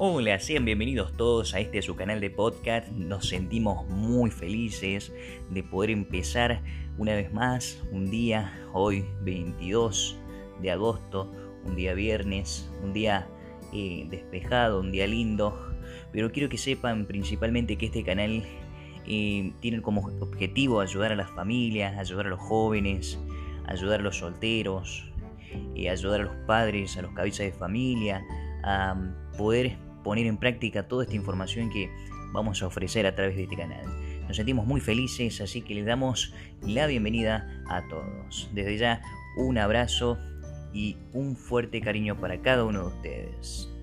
Hola, sean bienvenidos todos a este su canal de podcast. Nos sentimos muy felices de poder empezar una vez más un día, hoy 22 de agosto, un día viernes, un día eh, despejado, un día lindo. Pero quiero que sepan principalmente que este canal eh, tiene como objetivo ayudar a las familias, ayudar a los jóvenes, ayudar a los solteros, eh, ayudar a los padres, a los cabezas de familia, a poder poner en práctica toda esta información que vamos a ofrecer a través de este canal. Nos sentimos muy felices, así que les damos la bienvenida a todos. Desde ya, un abrazo y un fuerte cariño para cada uno de ustedes.